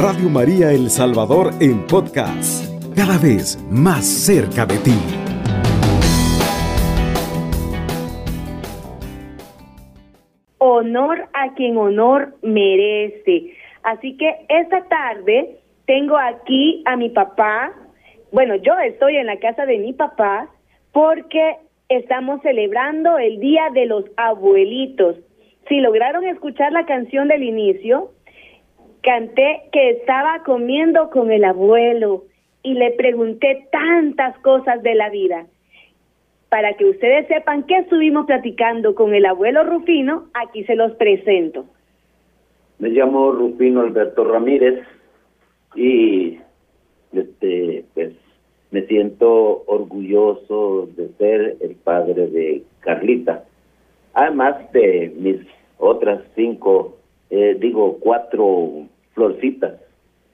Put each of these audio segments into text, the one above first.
Radio María El Salvador en podcast, cada vez más cerca de ti. Honor a quien honor merece. Así que esta tarde tengo aquí a mi papá. Bueno, yo estoy en la casa de mi papá porque estamos celebrando el Día de los Abuelitos. Si lograron escuchar la canción del inicio, canté que estaba comiendo con el abuelo y le pregunté tantas cosas de la vida. Para que ustedes sepan qué estuvimos platicando con el abuelo Rufino, aquí se los presento. Me llamo Rufino Alberto Ramírez y este pues me siento orgulloso de ser el padre de Carlita, además de mis otras cinco, eh, digo cuatro florcitas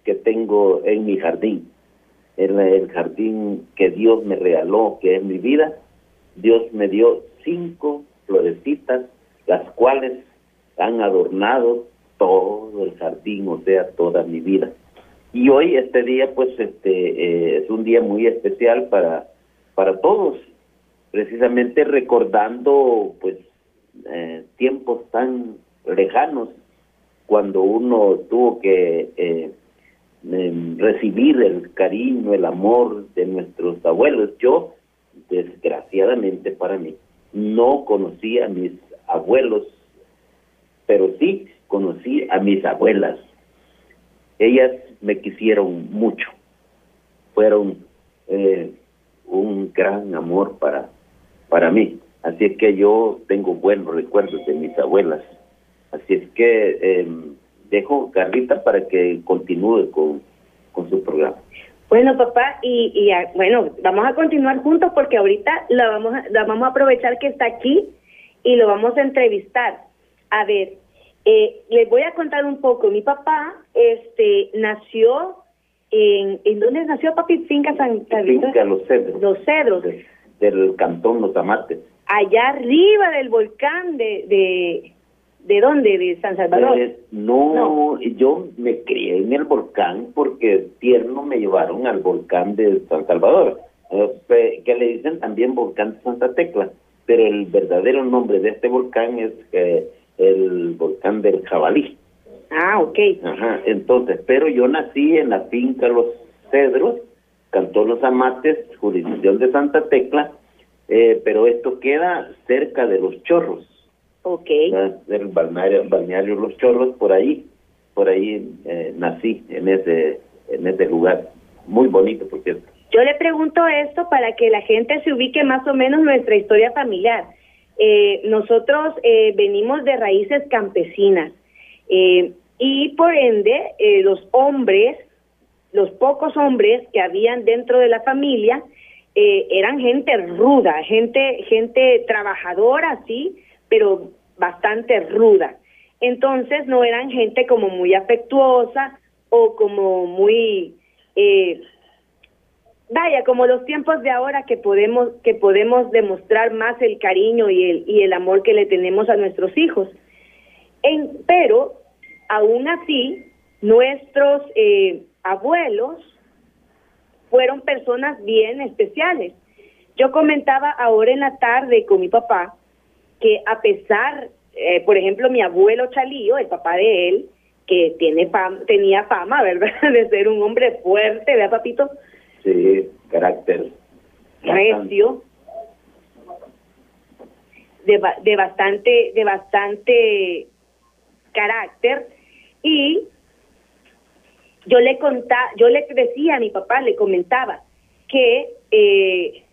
que tengo en mi jardín, en el jardín que Dios me regaló, que es mi vida. Dios me dio cinco florecitas, las cuales han adornado todo el jardín, o sea, toda mi vida. Y hoy este día pues este eh, es un día muy especial para para todos, precisamente recordando pues eh, tiempos tan lejanos cuando uno tuvo que eh, em, recibir el cariño, el amor de nuestros abuelos. Yo, desgraciadamente para mí, no conocí a mis abuelos, pero sí conocí a mis abuelas. Ellas me quisieron mucho. Fueron eh, un gran amor para, para mí. Así que yo tengo buenos recuerdos de mis abuelas. Así es que eh, dejo Carlita para que continúe con, con su programa. Bueno, papá, y, y bueno, vamos a continuar juntos porque ahorita la vamos, a, la vamos a aprovechar que está aquí y lo vamos a entrevistar. A ver, eh, les voy a contar un poco. Mi papá este, nació en... ¿En dónde nació papi? Finca San Carlitos. Finca Los Cedros. Los Cedros. del cantón Los Amates. Allá arriba del volcán de... de ¿De dónde? ¿De San Salvador? Eh, no, yo me crié en el volcán porque tierno me llevaron al volcán de San Salvador, eh, que le dicen también volcán de Santa Tecla, pero el verdadero nombre de este volcán es eh, el volcán del Jabalí. Ah, ok. Ajá, entonces, pero yo nací en la finca Los Cedros, Cantón Los Amates, jurisdicción de Santa Tecla, pero esto queda cerca de Los Chorros. Ok. Del balneario, balneario Los Chorros, por ahí, por ahí eh, nací, en ese, en ese lugar. Muy bonito, por cierto. Yo le pregunto esto para que la gente se ubique más o menos nuestra historia familiar. Eh, nosotros eh, venimos de raíces campesinas eh, y por ende eh, los hombres, los pocos hombres que habían dentro de la familia eh, eran gente ruda, gente, gente trabajadora, sí, pero bastante ruda. Entonces no eran gente como muy afectuosa o como muy eh, vaya, como los tiempos de ahora que podemos que podemos demostrar más el cariño y el y el amor que le tenemos a nuestros hijos. En, pero aún así nuestros eh, abuelos fueron personas bien especiales. Yo comentaba ahora en la tarde con mi papá que a pesar, eh, por ejemplo, mi abuelo Chalío, el papá de él, que tiene fama, tenía fama, ¿verdad?, de ser un hombre fuerte, ¿verdad, papito? Sí, carácter. Recio. De, de bastante, de bastante carácter. Y yo le contaba, yo le decía a mi papá, le comentaba que eh,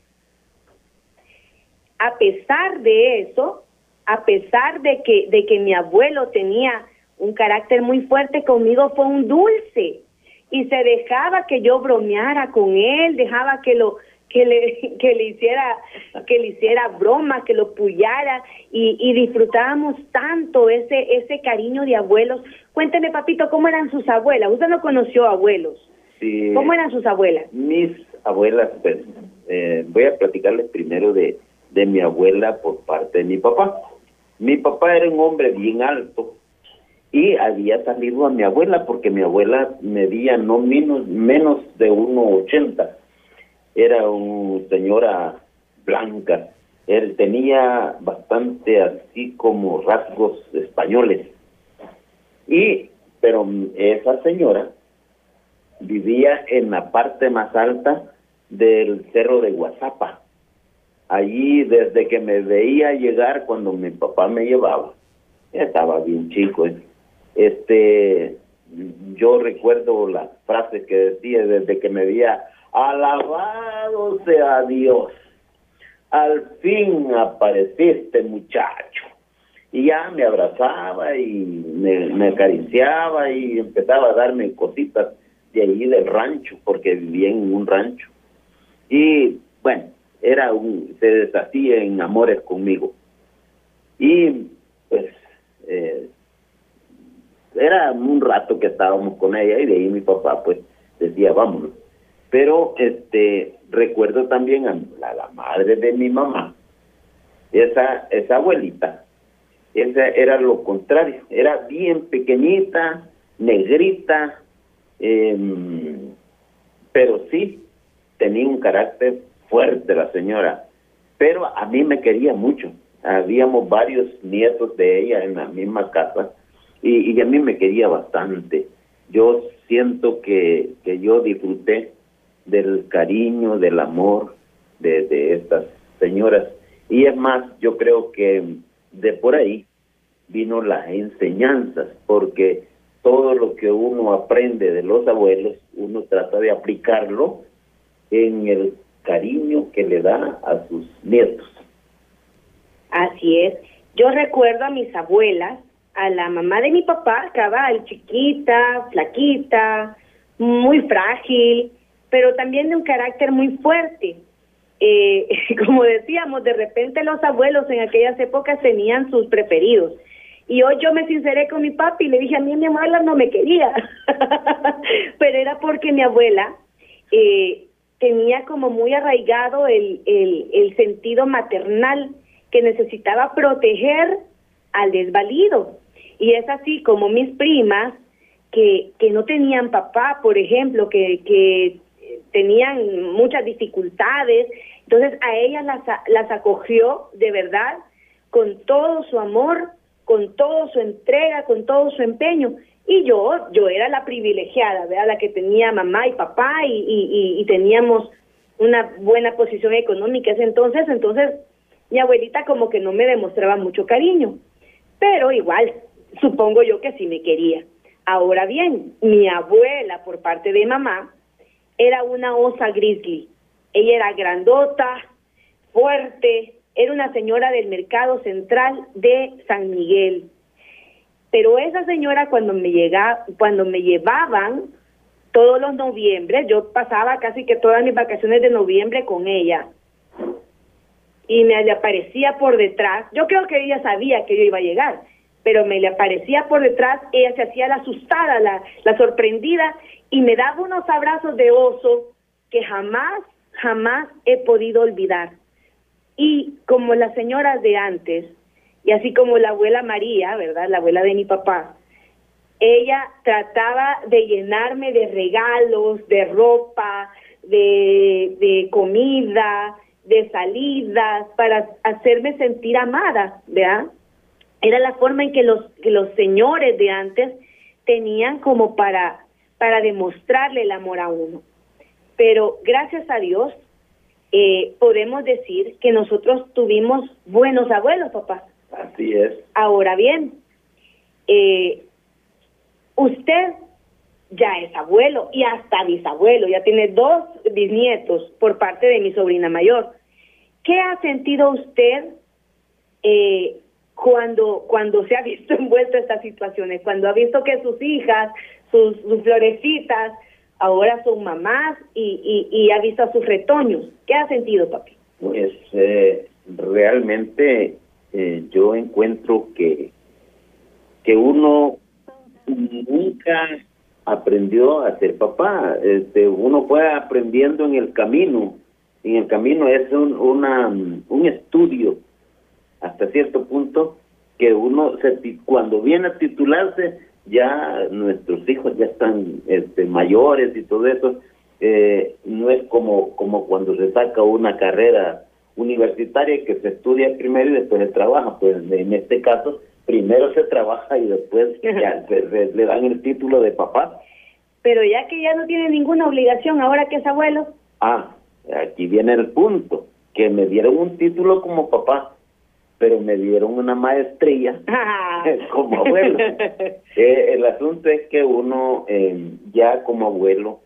a pesar de eso, a pesar de que, de que mi abuelo tenía un carácter muy fuerte conmigo, fue un dulce y se dejaba que yo bromeara con él, dejaba que lo que le que le hiciera que le hiciera broma, que lo puyara y, y disfrutábamos tanto ese ese cariño de abuelos. Cuénteme, papito, ¿cómo eran sus abuelas? Usted no conoció abuelos. Sí. ¿Cómo eran sus abuelas? Mis abuelas, pues, eh, voy a platicarles primero de, de mi abuela por parte de mi papá. Mi papá era un hombre bien alto y había salido a mi abuela porque mi abuela medía no menos, menos de 1,80. Era una señora blanca. Él tenía bastante así como rasgos españoles. Y, pero esa señora vivía en la parte más alta del cerro de Guazapa. Allí, desde que me veía llegar cuando mi papá me llevaba, estaba bien chico. ¿eh? Este, yo recuerdo la frase que decía desde que me veía, alabado sea Dios, al fin apareciste muchacho. Y ya me abrazaba y me, me acariciaba y empezaba a darme cositas de allí del rancho, porque vivía en un rancho. Y bueno, era un, se deshacía en amores conmigo. Y pues eh, era un rato que estábamos con ella y de ahí mi papá pues decía vámonos. Pero este recuerdo también a la, madre de mi mamá, esa, esa abuelita, esa era lo contrario, era bien pequeñita, negrita, Em, pero sí tenía un carácter fuerte la señora, pero a mí me quería mucho. Habíamos varios nietos de ella en la misma casa y, a mí me quería bastante. Yo siento que, que yo disfruté del cariño, del amor de, de estas señoras. Y es más, yo creo que de por ahí vino las enseñanzas, porque todo lo que uno aprende de los abuelos, uno trata de aplicarlo en el cariño que le da a sus nietos. Así es. Yo recuerdo a mis abuelas, a la mamá de mi papá, cabal, chiquita, flaquita, muy frágil, pero también de un carácter muy fuerte. Eh, como decíamos, de repente los abuelos en aquellas épocas tenían sus preferidos. Y hoy yo me sinceré con mi papi y le dije, a mí mi abuela no me quería, pero era porque mi abuela eh, tenía como muy arraigado el, el, el sentido maternal que necesitaba proteger al desvalido. Y es así como mis primas, que, que no tenían papá, por ejemplo, que, que tenían muchas dificultades, entonces a ellas las, las acogió de verdad con todo su amor con toda su entrega, con todo su empeño. Y yo, yo era la privilegiada, ¿verdad? La que tenía mamá y papá y, y, teníamos una buena posición económica ese entonces, entonces mi abuelita como que no me demostraba mucho cariño, pero igual, supongo yo que sí me quería. Ahora bien, mi abuela por parte de mamá era una osa grizzly. Ella era grandota, fuerte, era una señora del mercado central de San Miguel. Pero esa señora cuando me llega, cuando me llevaban todos los noviembre, yo pasaba casi que todas mis vacaciones de noviembre con ella. Y me le aparecía por detrás. Yo creo que ella sabía que yo iba a llegar, pero me le aparecía por detrás, ella se hacía la asustada, la, la sorprendida y me daba unos abrazos de oso que jamás, jamás he podido olvidar. Y como las señoras de antes, y así como la abuela María, ¿verdad? La abuela de mi papá, ella trataba de llenarme de regalos, de ropa, de, de comida, de salidas, para hacerme sentir amada, ¿verdad? Era la forma en que los, que los señores de antes tenían como para, para demostrarle el amor a uno. Pero gracias a Dios, eh, podemos decir que nosotros tuvimos buenos abuelos, papá. Así es. Ahora bien, eh, usted ya es abuelo y hasta bisabuelo, ya tiene dos bisnietos por parte de mi sobrina mayor. ¿Qué ha sentido usted eh, cuando, cuando se ha visto envuelto en estas situaciones? Cuando ha visto que sus hijas, sus, sus florecitas, ahora son mamás y, y, ha visto a sus retoños. ¿Qué ha sentido, papi? Pues eh, realmente eh, yo encuentro que, que uno nunca aprendió a ser papá. Este, uno fue aprendiendo en el camino. En el camino es un, una, un estudio hasta cierto punto que uno se, cuando viene a titularse ya nuestros hijos ya están este, mayores y todo eso, eh, no es como, como cuando se saca una carrera universitaria que se estudia primero y después se trabaja, pues en este caso primero se trabaja y después ya le dan el título de papá. Pero ya que ya no tiene ninguna obligación ahora que es abuelo. Ah, aquí viene el punto, que me dieron un título como papá, pero me dieron una maestría como abuelo. Eh, el asunto es que uno eh, ya como abuelo,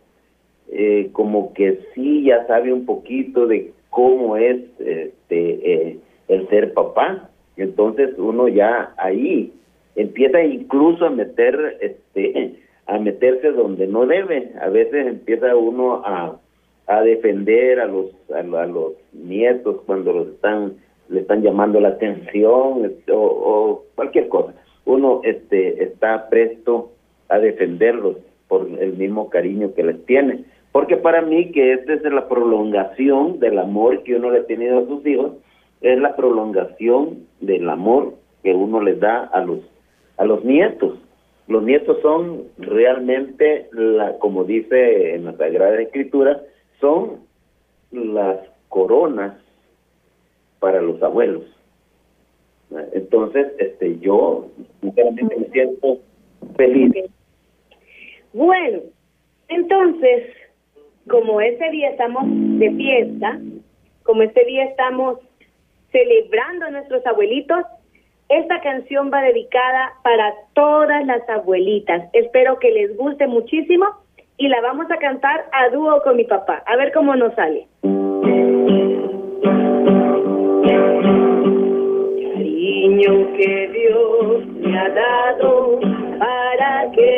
eh, como que sí ya sabe un poquito de cómo es este el ser papá. Entonces uno ya ahí empieza incluso a meter este a meterse donde no debe. A veces empieza uno a, a defender a los a, los nietos cuando los están le están llamando la atención este, o, cualquier cosa. Uno este está presto a defenderlos por el mismo cariño que les tiene. Porque para mí que esta es la prolongación del amor que uno le ha tenido a sus hijos, es la prolongación del amor que uno les da a los a los nietos. Los nietos son realmente, la, como dice en la Sagrada Escritura, son las coronas para los abuelos. Entonces, este, yo sinceramente me siento feliz. Bueno, entonces, como ese día estamos de fiesta, como este día estamos celebrando a nuestros abuelitos, esta canción va dedicada para todas las abuelitas. Espero que les guste muchísimo y la vamos a cantar a dúo con mi papá. A ver cómo nos sale. Cariño que Dios me ha dado para quererlo.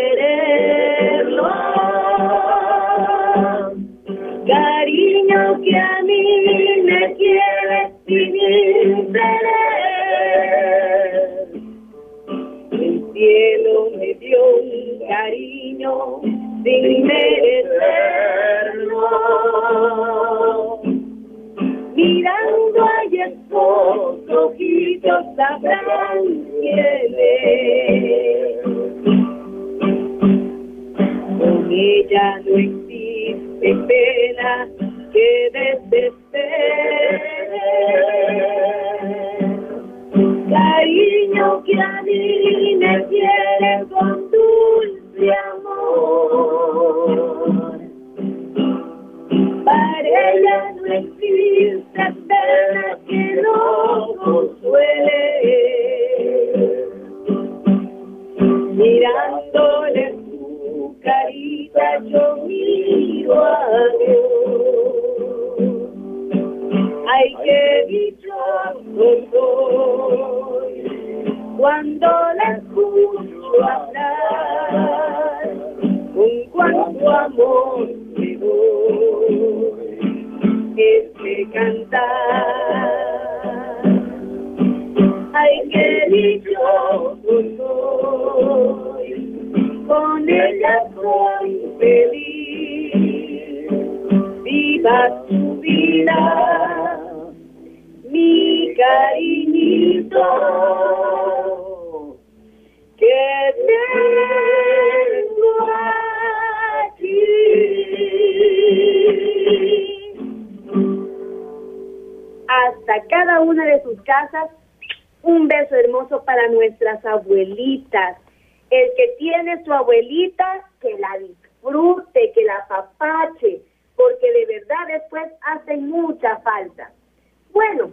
Me quiere sin El cielo me dio un cariño sin merecerlo. Mirando a esos ojitos sabrán quién es. Con ella no existe pena que Para ella no existe pena que no consuele. Mirándole su carita yo miro a Dios. Ay, qué dichoso soy cuando la escucho hablar, con cuánto amor cantar. Ay, qué dichoso con ella soy feliz, viva su vida mi cariñito. Que tengo una de sus casas, un beso hermoso para nuestras abuelitas. El que tiene su abuelita, que la disfrute, que la papache, porque de verdad después hace mucha falta. Bueno,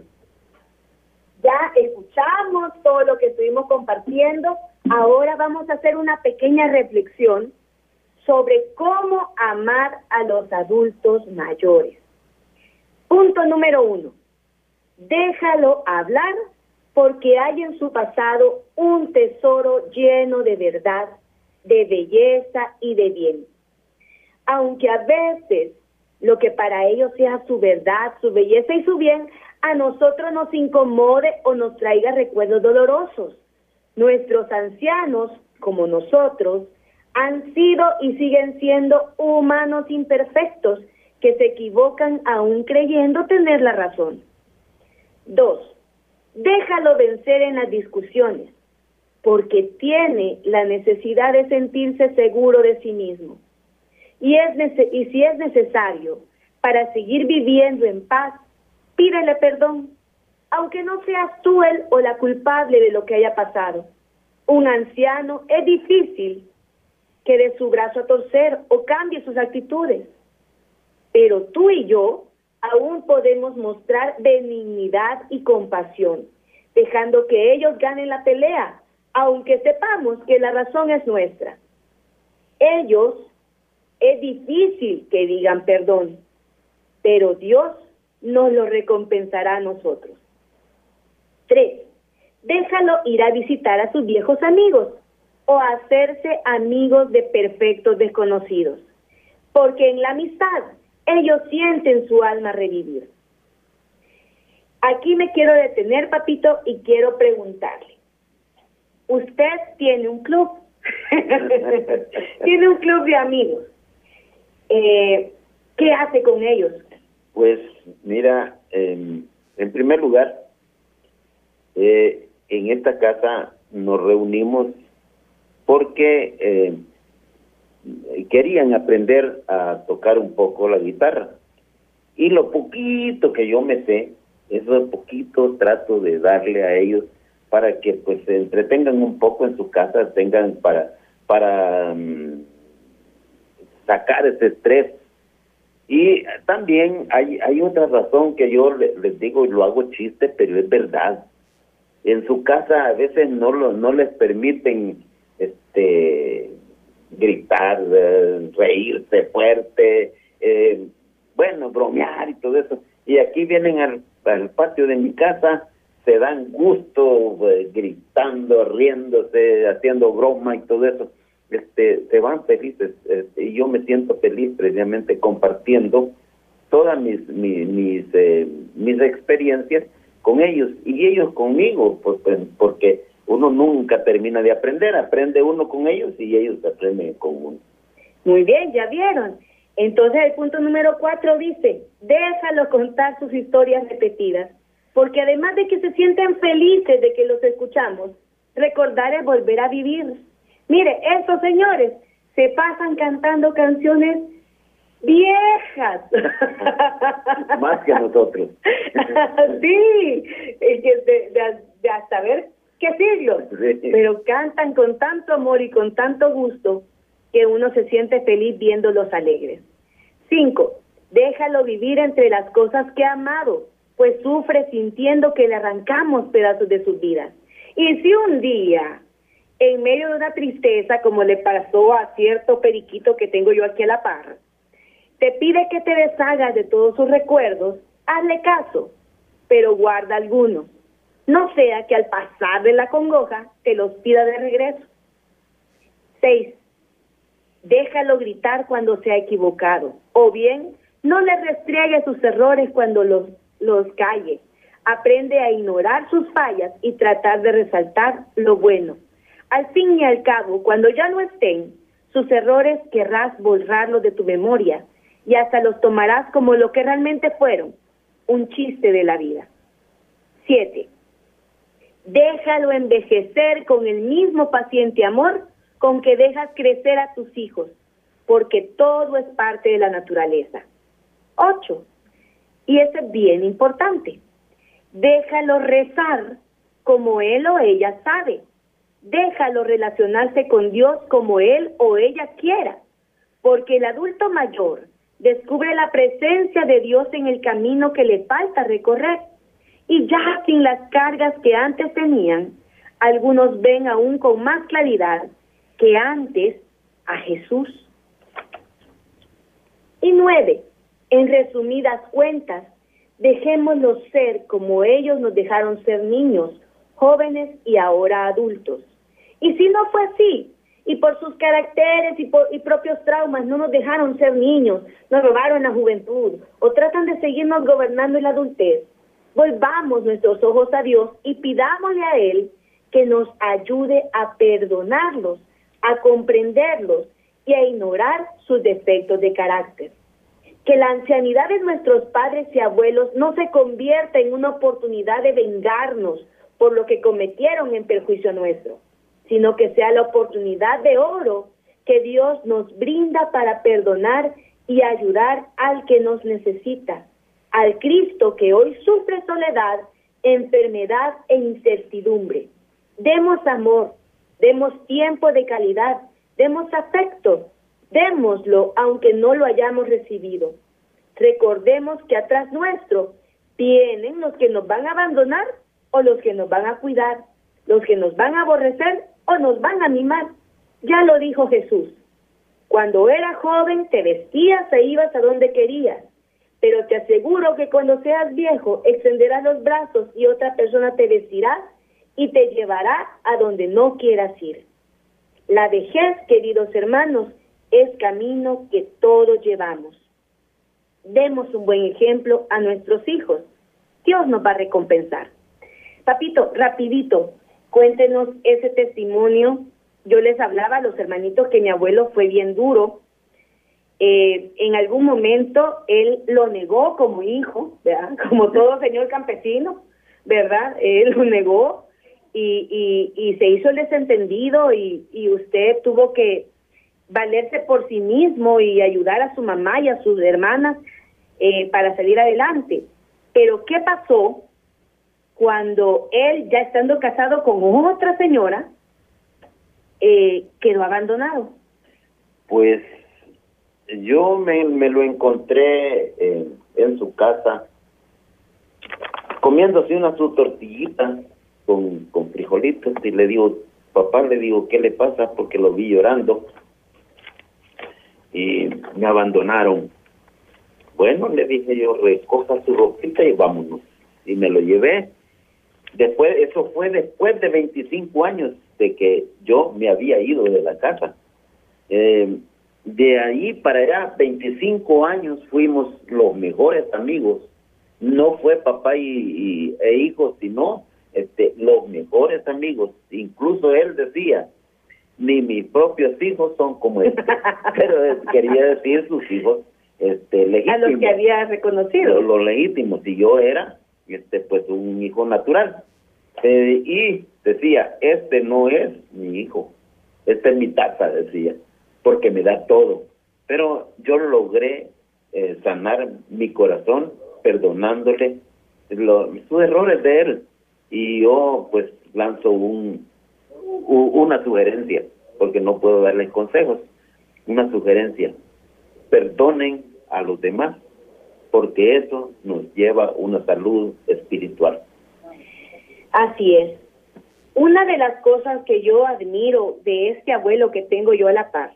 ya escuchamos todo lo que estuvimos compartiendo. Ahora vamos a hacer una pequeña reflexión sobre cómo amar a los adultos mayores. Punto número uno. Déjalo hablar porque hay en su pasado un tesoro lleno de verdad, de belleza y de bien. Aunque a veces lo que para ellos sea su verdad, su belleza y su bien, a nosotros nos incomode o nos traiga recuerdos dolorosos. Nuestros ancianos, como nosotros, han sido y siguen siendo humanos imperfectos que se equivocan aún creyendo tener la razón. Dos, déjalo vencer en las discusiones, porque tiene la necesidad de sentirse seguro de sí mismo. Y, es y si es necesario, para seguir viviendo en paz, pídele perdón, aunque no seas tú él o la culpable de lo que haya pasado. Un anciano es difícil que dé su brazo a torcer o cambie sus actitudes, pero tú y yo aún podemos mostrar benignidad y compasión, dejando que ellos ganen la pelea, aunque sepamos que la razón es nuestra. Ellos es difícil que digan perdón, pero Dios nos lo recompensará a nosotros. Tres, déjalo ir a visitar a sus viejos amigos o hacerse amigos de perfectos desconocidos, porque en la amistad ellos sienten su alma revivir. Aquí me quiero detener, papito, y quiero preguntarle. Usted tiene un club, tiene un club de amigos. Eh, ¿Qué hace con ellos? Pues mira, en primer lugar, eh, en esta casa nos reunimos porque eh, querían aprender a tocar un poco la guitarra. Y lo poquito que yo me sé, eso poquito trato de darle a ellos para que pues se entretengan un poco en su casa, tengan para para mm, sacar ese estrés. Y también hay hay otra razón que yo les, digo y lo hago chiste, pero es verdad. En su casa a veces no lo, no les permiten este gritar, eh, reírse fuerte, eh, bueno, bromear y todo eso. Y aquí vienen al, patio de mi casa, se dan gusto eh, gritando, riéndose, haciendo broma y todo eso. Este, se van felices este, y yo me siento feliz precisamente compartiendo todas mis mis mis, mis experiencias con ellos y ellos conmigo pues, pues porque uno nunca termina de aprender, aprende uno con ellos y ellos aprenden con uno. Muy bien, ya vieron. Entonces el punto número cuatro dice, déjalo contar sus historias repetidas, porque además de que se sienten felices de que los escuchamos, recordar es volver a vivir. Mire, estos señores se pasan cantando canciones viejas. Más que nosotros. sí, que de, de, de hasta ver qué siglos, pero cantan con tanto amor y con tanto gusto que uno se siente feliz viéndolos alegres. Cinco, déjalo vivir entre las cosas que ha amado, pues sufre sintiendo que le arrancamos pedazos de sus vidas. Y si un día, en medio de una tristeza, como le pasó a cierto periquito que tengo yo aquí a la par, te pide que te deshagas de todos sus recuerdos, hazle caso, pero guarda algunos no sea que al pasar de la congoja te los pida de regreso. 6. Déjalo gritar cuando se ha equivocado, o bien no le restriegue sus errores cuando los, los calle. Aprende a ignorar sus fallas y tratar de resaltar lo bueno. Al fin y al cabo, cuando ya no estén, sus errores querrás borrarlos de tu memoria y hasta los tomarás como lo que realmente fueron, un chiste de la vida. 7 déjalo envejecer con el mismo paciente amor con que dejas crecer a tus hijos, porque todo es parte de la naturaleza. Ocho, y eso es bien importante, déjalo rezar como él o ella sabe, déjalo relacionarse con Dios como él o ella quiera, porque el adulto mayor descubre la presencia de Dios en el camino que le falta recorrer y ya sin las cargas que antes tenían, algunos ven aún con más claridad que antes a Jesús. Y nueve, en resumidas cuentas, dejémoslos ser como ellos nos dejaron ser niños, jóvenes y ahora adultos. Y si no fue así, y por sus caracteres y, y propios traumas no nos dejaron ser niños, nos robaron la juventud o tratan de seguirnos gobernando en la adultez, volvamos nuestros ojos a Dios y pidámosle a Él que nos ayude a perdonarlos, a comprenderlos y a ignorar sus defectos de carácter. Que la ancianidad de nuestros padres y abuelos no se convierta en una oportunidad de vengarnos por lo que cometieron en perjuicio nuestro. sino que sea la oportunidad de oro que Dios nos brinda para perdonar y ayudar al que nos necesita, al Cristo que hoy sufre soledad, enfermedad e incertidumbre. Demos amor, demos tiempo de calidad, demos afecto, démoslo aunque no lo hayamos recibido. Recordemos que atrás nuestro vienen los que nos van a abandonar o los que nos van a cuidar, los que nos van a aborrecer o nos van a mimar. Ya lo dijo Jesús. Cuando era joven te vestías e ibas a donde querías, pero te aseguro que cuando seas viejo extenderás los brazos y otra persona te vestirá y te llevará a donde no quieras ir. La vejez, queridos hermanos, es camino que todos llevamos. Demos un buen ejemplo a nuestros hijos. Dios nos va a recompensar. Papito, rapidito, cuéntenos ese testimonio. Yo les hablaba a los hermanitos que mi abuelo fue bien duro. Eh, en algún momento él lo negó como hijo, ¿verdad? Como todo señor campesino, ¿verdad? Él lo negó y, y, y se hizo el desentendido y, y usted tuvo que valerse por sí mismo y ayudar a su mamá y a sus hermanas eh, para salir adelante. Pero ¿qué pasó cuando él, ya estando casado con otra señora, eh, quedó abandonado? Pues yo me, me lo encontré en, su casa comiéndose una su tortillita con, con frijolitos y le digo, papá, le digo, ¿qué le pasa? Porque lo vi llorando y me abandonaron. Bueno, le dije yo, recoja su ropita y vámonos. Y me lo llevé. Después, eso fue después de 25 años de que yo me había ido de la casa. Eh, de ahí para allá, 25 años fuimos los mejores amigos. No fue papá y, e hijo, sino este, los mejores amigos. Incluso él decía, ni mis propios hijos son como él. Pero quería decir sus hijos este, legítimos. A los que había reconocido. Los, legítimos. Y yo era, este, pues, un hijo natural. Eh, y decía, este no es mi hijo. Este es mi taza, decía, porque me da todo. Pero yo logré eh, sanar mi corazón perdonándole sus errores de él. Y yo, pues, lanzo un, una sugerencia, porque no puedo darles consejos, una sugerencia, perdonen a los demás, porque eso nos lleva a una salud espiritual. Así es. Una de las cosas que yo admiro de este abuelo que tengo yo a la par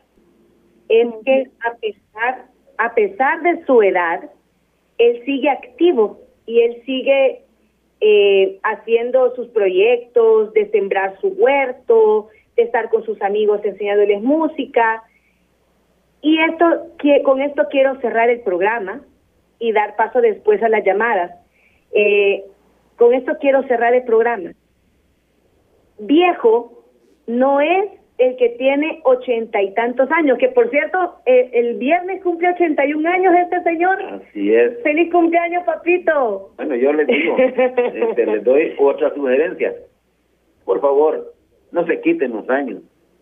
es que a pesar, a pesar de su edad, él sigue activo y él sigue eh, haciendo sus proyectos, de sembrar su huerto, de estar con sus amigos enseñándoles música. Y esto, que, con esto quiero cerrar el programa y dar paso después a las llamadas. Eh, con esto quiero cerrar el programa. Viejo no es el que tiene ochenta y tantos años, que por cierto, eh, el viernes cumple ochenta y un años este señor. Así es. Feliz cumpleaños, papito. Bueno, yo les digo, este, les doy otra sugerencia. Por favor, no se quiten los años.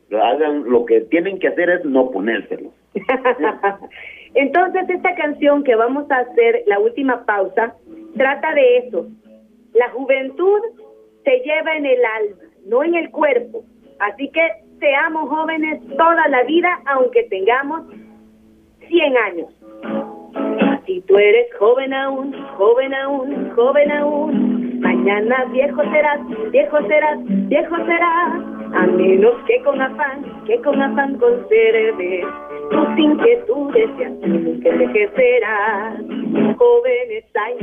Lo hagan, lo que tienen que hacer es no ponérselos. Entonces, esta canción que vamos a hacer, la última pausa, trata de eso. La juventud se lleva en el alma, no en el cuerpo. Así que seamos jóvenes toda la vida, aunque tengamos 100 años. Si tú eres joven aún, joven aún, joven aún, mañana viejo serás, viejo serás, viejo serás, a menos que con afán, que con afán conserves tus inquietudes y así nunca envejecerás. Jóvenes hay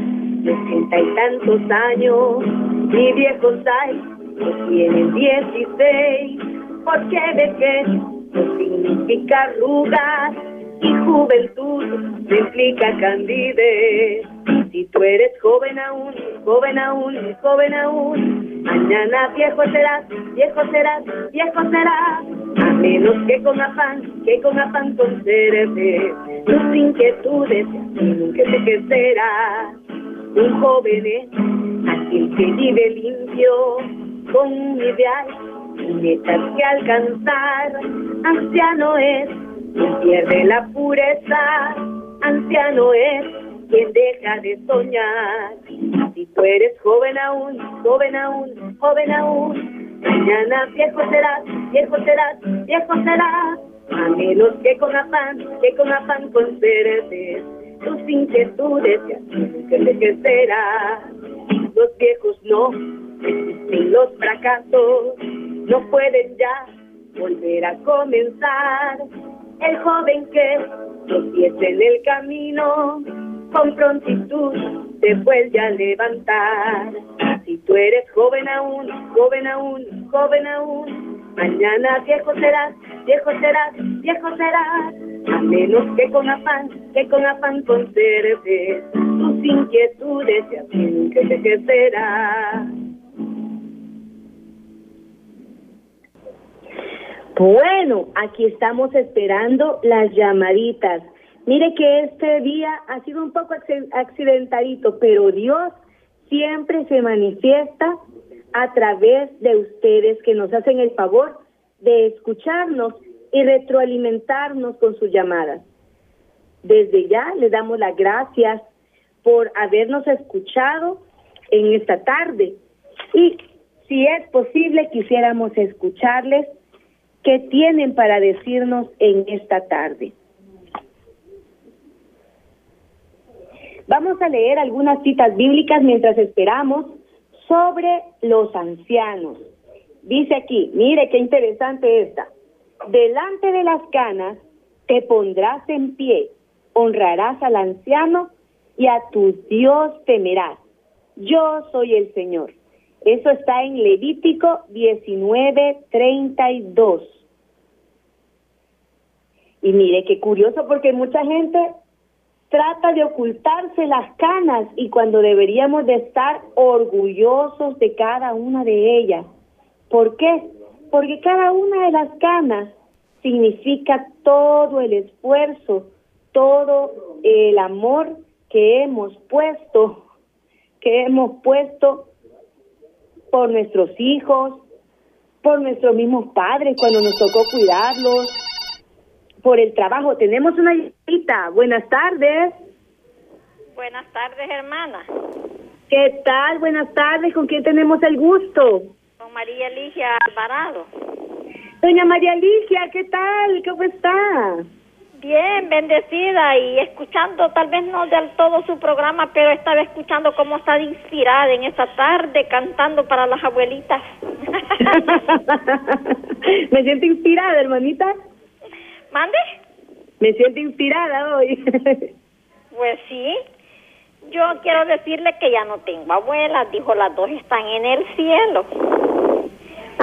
de y tantos años, y viejos hay que tienen dieciséis porque de no significa arrugas y juventud implica candidez. Si tú eres joven aún, joven aún, joven aún, mañana viejo serás, viejo serás, viejo serás, a menos que con afán, que con afán conserves tus inquietudes nunca que será. Un joven es aquel que vive limpio con un ideal metas que alcanzar. Anciano es quien pierde la pureza, anciano es quien deja de soñar. Si tú eres joven aún, joven aún, joven aún, mañana viejo serás, viejo serás, viejo serás, a menos que con afán, que con afán conserves tus inquietudes que envejecerás. Los viejos no, sin los fracasos, no pueden ya volver a comenzar. El joven que tropieza en el camino, con prontitud te vuelve a levantar. Si tú eres joven aún, joven aún, joven aún, mañana viejo serás, viejo serás, viejo serás. A menos que con afán, que con afán conserves tus inquietudes y así que te será. Bueno, aquí estamos esperando las llamaditas. Mire que este día ha sido un poco accidentadito, pero Dios siempre se manifiesta a través de ustedes que nos hacen el favor de escucharnos y retroalimentarnos con sus llamadas. Desde ya les damos las gracias por habernos escuchado en esta tarde y si es posible quisiéramos escucharles ¿Qué tienen para decirnos en esta tarde? Vamos a leer algunas citas bíblicas mientras esperamos sobre los ancianos. Dice aquí, mire qué interesante esta. Delante de las canas te pondrás en pie, honrarás al anciano y a tu Dios temerás. Yo soy el Señor. Eso está en Levítico 19:32. Y mire qué curioso porque mucha gente trata de ocultarse las canas y cuando deberíamos de estar orgullosos de cada una de ellas. ¿Por qué? Porque cada una de las canas significa todo el esfuerzo, todo el amor que hemos puesto, que hemos puesto por nuestros hijos, por nuestros mismos padres cuando nos tocó cuidarlos, por el trabajo. Tenemos una visita. Buenas tardes. Buenas tardes, hermana. ¿Qué tal? Buenas tardes. ¿Con quién tenemos el gusto? Con María Ligia Alvarado. Doña María Ligia, ¿qué tal? ¿Cómo está? Bien, bendecida y escuchando, tal vez no del todo su programa, pero estaba escuchando cómo está inspirada en esta tarde cantando para las abuelitas. Me siento inspirada, hermanita. ¿Mande? Me siento inspirada hoy. pues sí. Yo quiero decirle que ya no tengo abuela, dijo las dos están en el cielo.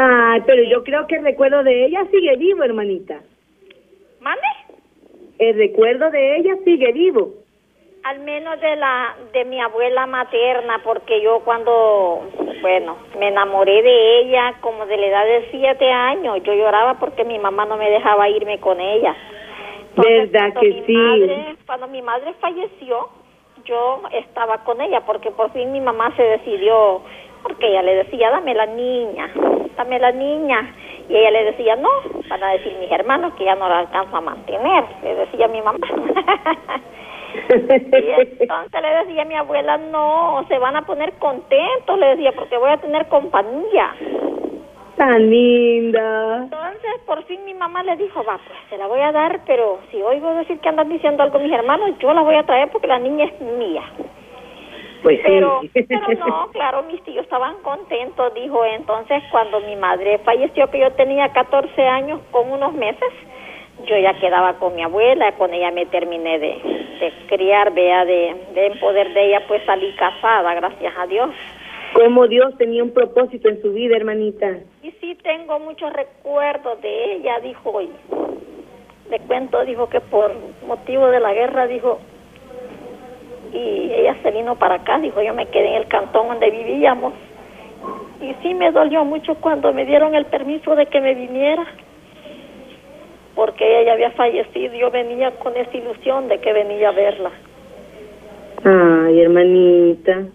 Ah, pero yo creo que el recuerdo de ella sigue vivo, hermanita. ¿Mande? El recuerdo de ella sigue vivo. Al menos de la de mi abuela materna, porque yo cuando, bueno, me enamoré de ella como de la edad de siete años, yo lloraba porque mi mamá no me dejaba irme con ella. ¿Verdad que sí? cuando mi madre falleció, yo estaba con ella porque por fin mi mamá se decidió, porque ella le decía, dame la niña, dame la niña. Y ella le decía, no, van a decir mis hermanos que ya no la alcanza a mantener, le decía mi mamá. Y entonces le decía a mi abuela, no, se van a poner contentos, le decía, porque voy a tener compañía. Tan linda. Entonces, por fin mi mamá le dijo, va, pues se la voy a dar, pero si oigo decir que andan diciendo algo mis hermanos, yo la voy a traer porque la niña es mía. Pues pero, pero no, claro, mis tíos estaban contentos, dijo. Entonces, cuando mi madre falleció, que yo tenía 14 años con unos meses, yo ya quedaba con mi abuela, con ella me terminé de, de criar, vea, de, de en poder de ella pues salí casada, gracias a Dios. Como Dios tenía un propósito en su vida, hermanita. Y sí, tengo muchos recuerdos de ella, dijo hoy. Le cuento, dijo que por motivo de la guerra, dijo, y ella se vino para acá, dijo, yo me quedé en el cantón donde vivíamos. Y sí me dolió mucho cuando me dieron el permiso de que me viniera porque ella ya había fallecido, yo venía con esa ilusión de que venía a verla. Ay, hermanita.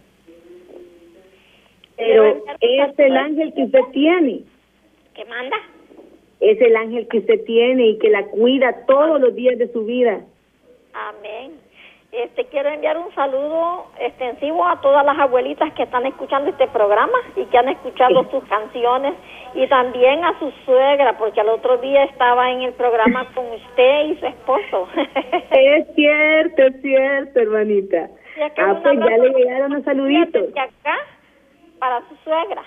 Pero es el ángel que usted tiene. ¿Qué manda? Es el ángel que usted tiene y que la cuida todos los días de su vida. Amén. Este, quiero enviar un saludo extensivo a todas las abuelitas que están escuchando este programa y que han escuchado sus canciones y también a su suegra, porque al otro día estaba en el programa con usted y su esposo. es cierto, es cierto, hermanita. Ah, pues ya le llegaron los saluditos. De acá para su suegra.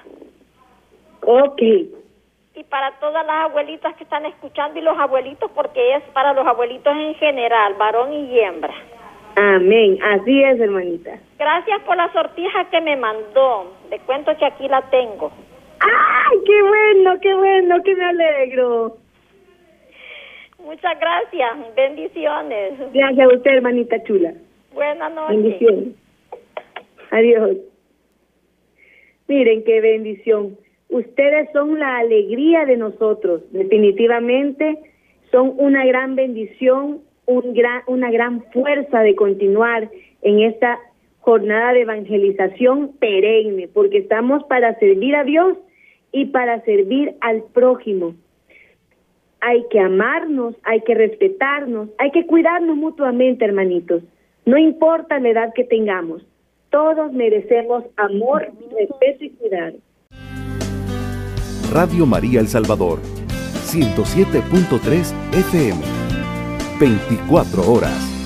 Ok. Y para todas las abuelitas que están escuchando y los abuelitos, porque es para los abuelitos en general, varón y hembra. Amén, así es, hermanita. Gracias por la sortija que me mandó. Le cuento que aquí la tengo. ¡Ay, qué bueno, qué bueno, que me alegro! Muchas gracias, bendiciones. Gracias a usted, hermanita chula. Buenas noches. Bendiciones. Adiós. Miren qué bendición. Ustedes son la alegría de nosotros, definitivamente son una gran bendición una gran fuerza de continuar en esta jornada de evangelización perenne, porque estamos para servir a Dios y para servir al prójimo. Hay que amarnos, hay que respetarnos, hay que cuidarnos mutuamente, hermanitos. No importa la edad que tengamos, todos merecemos amor, respeto y cuidado. Radio María El Salvador, 107.3 FM. 24 horas.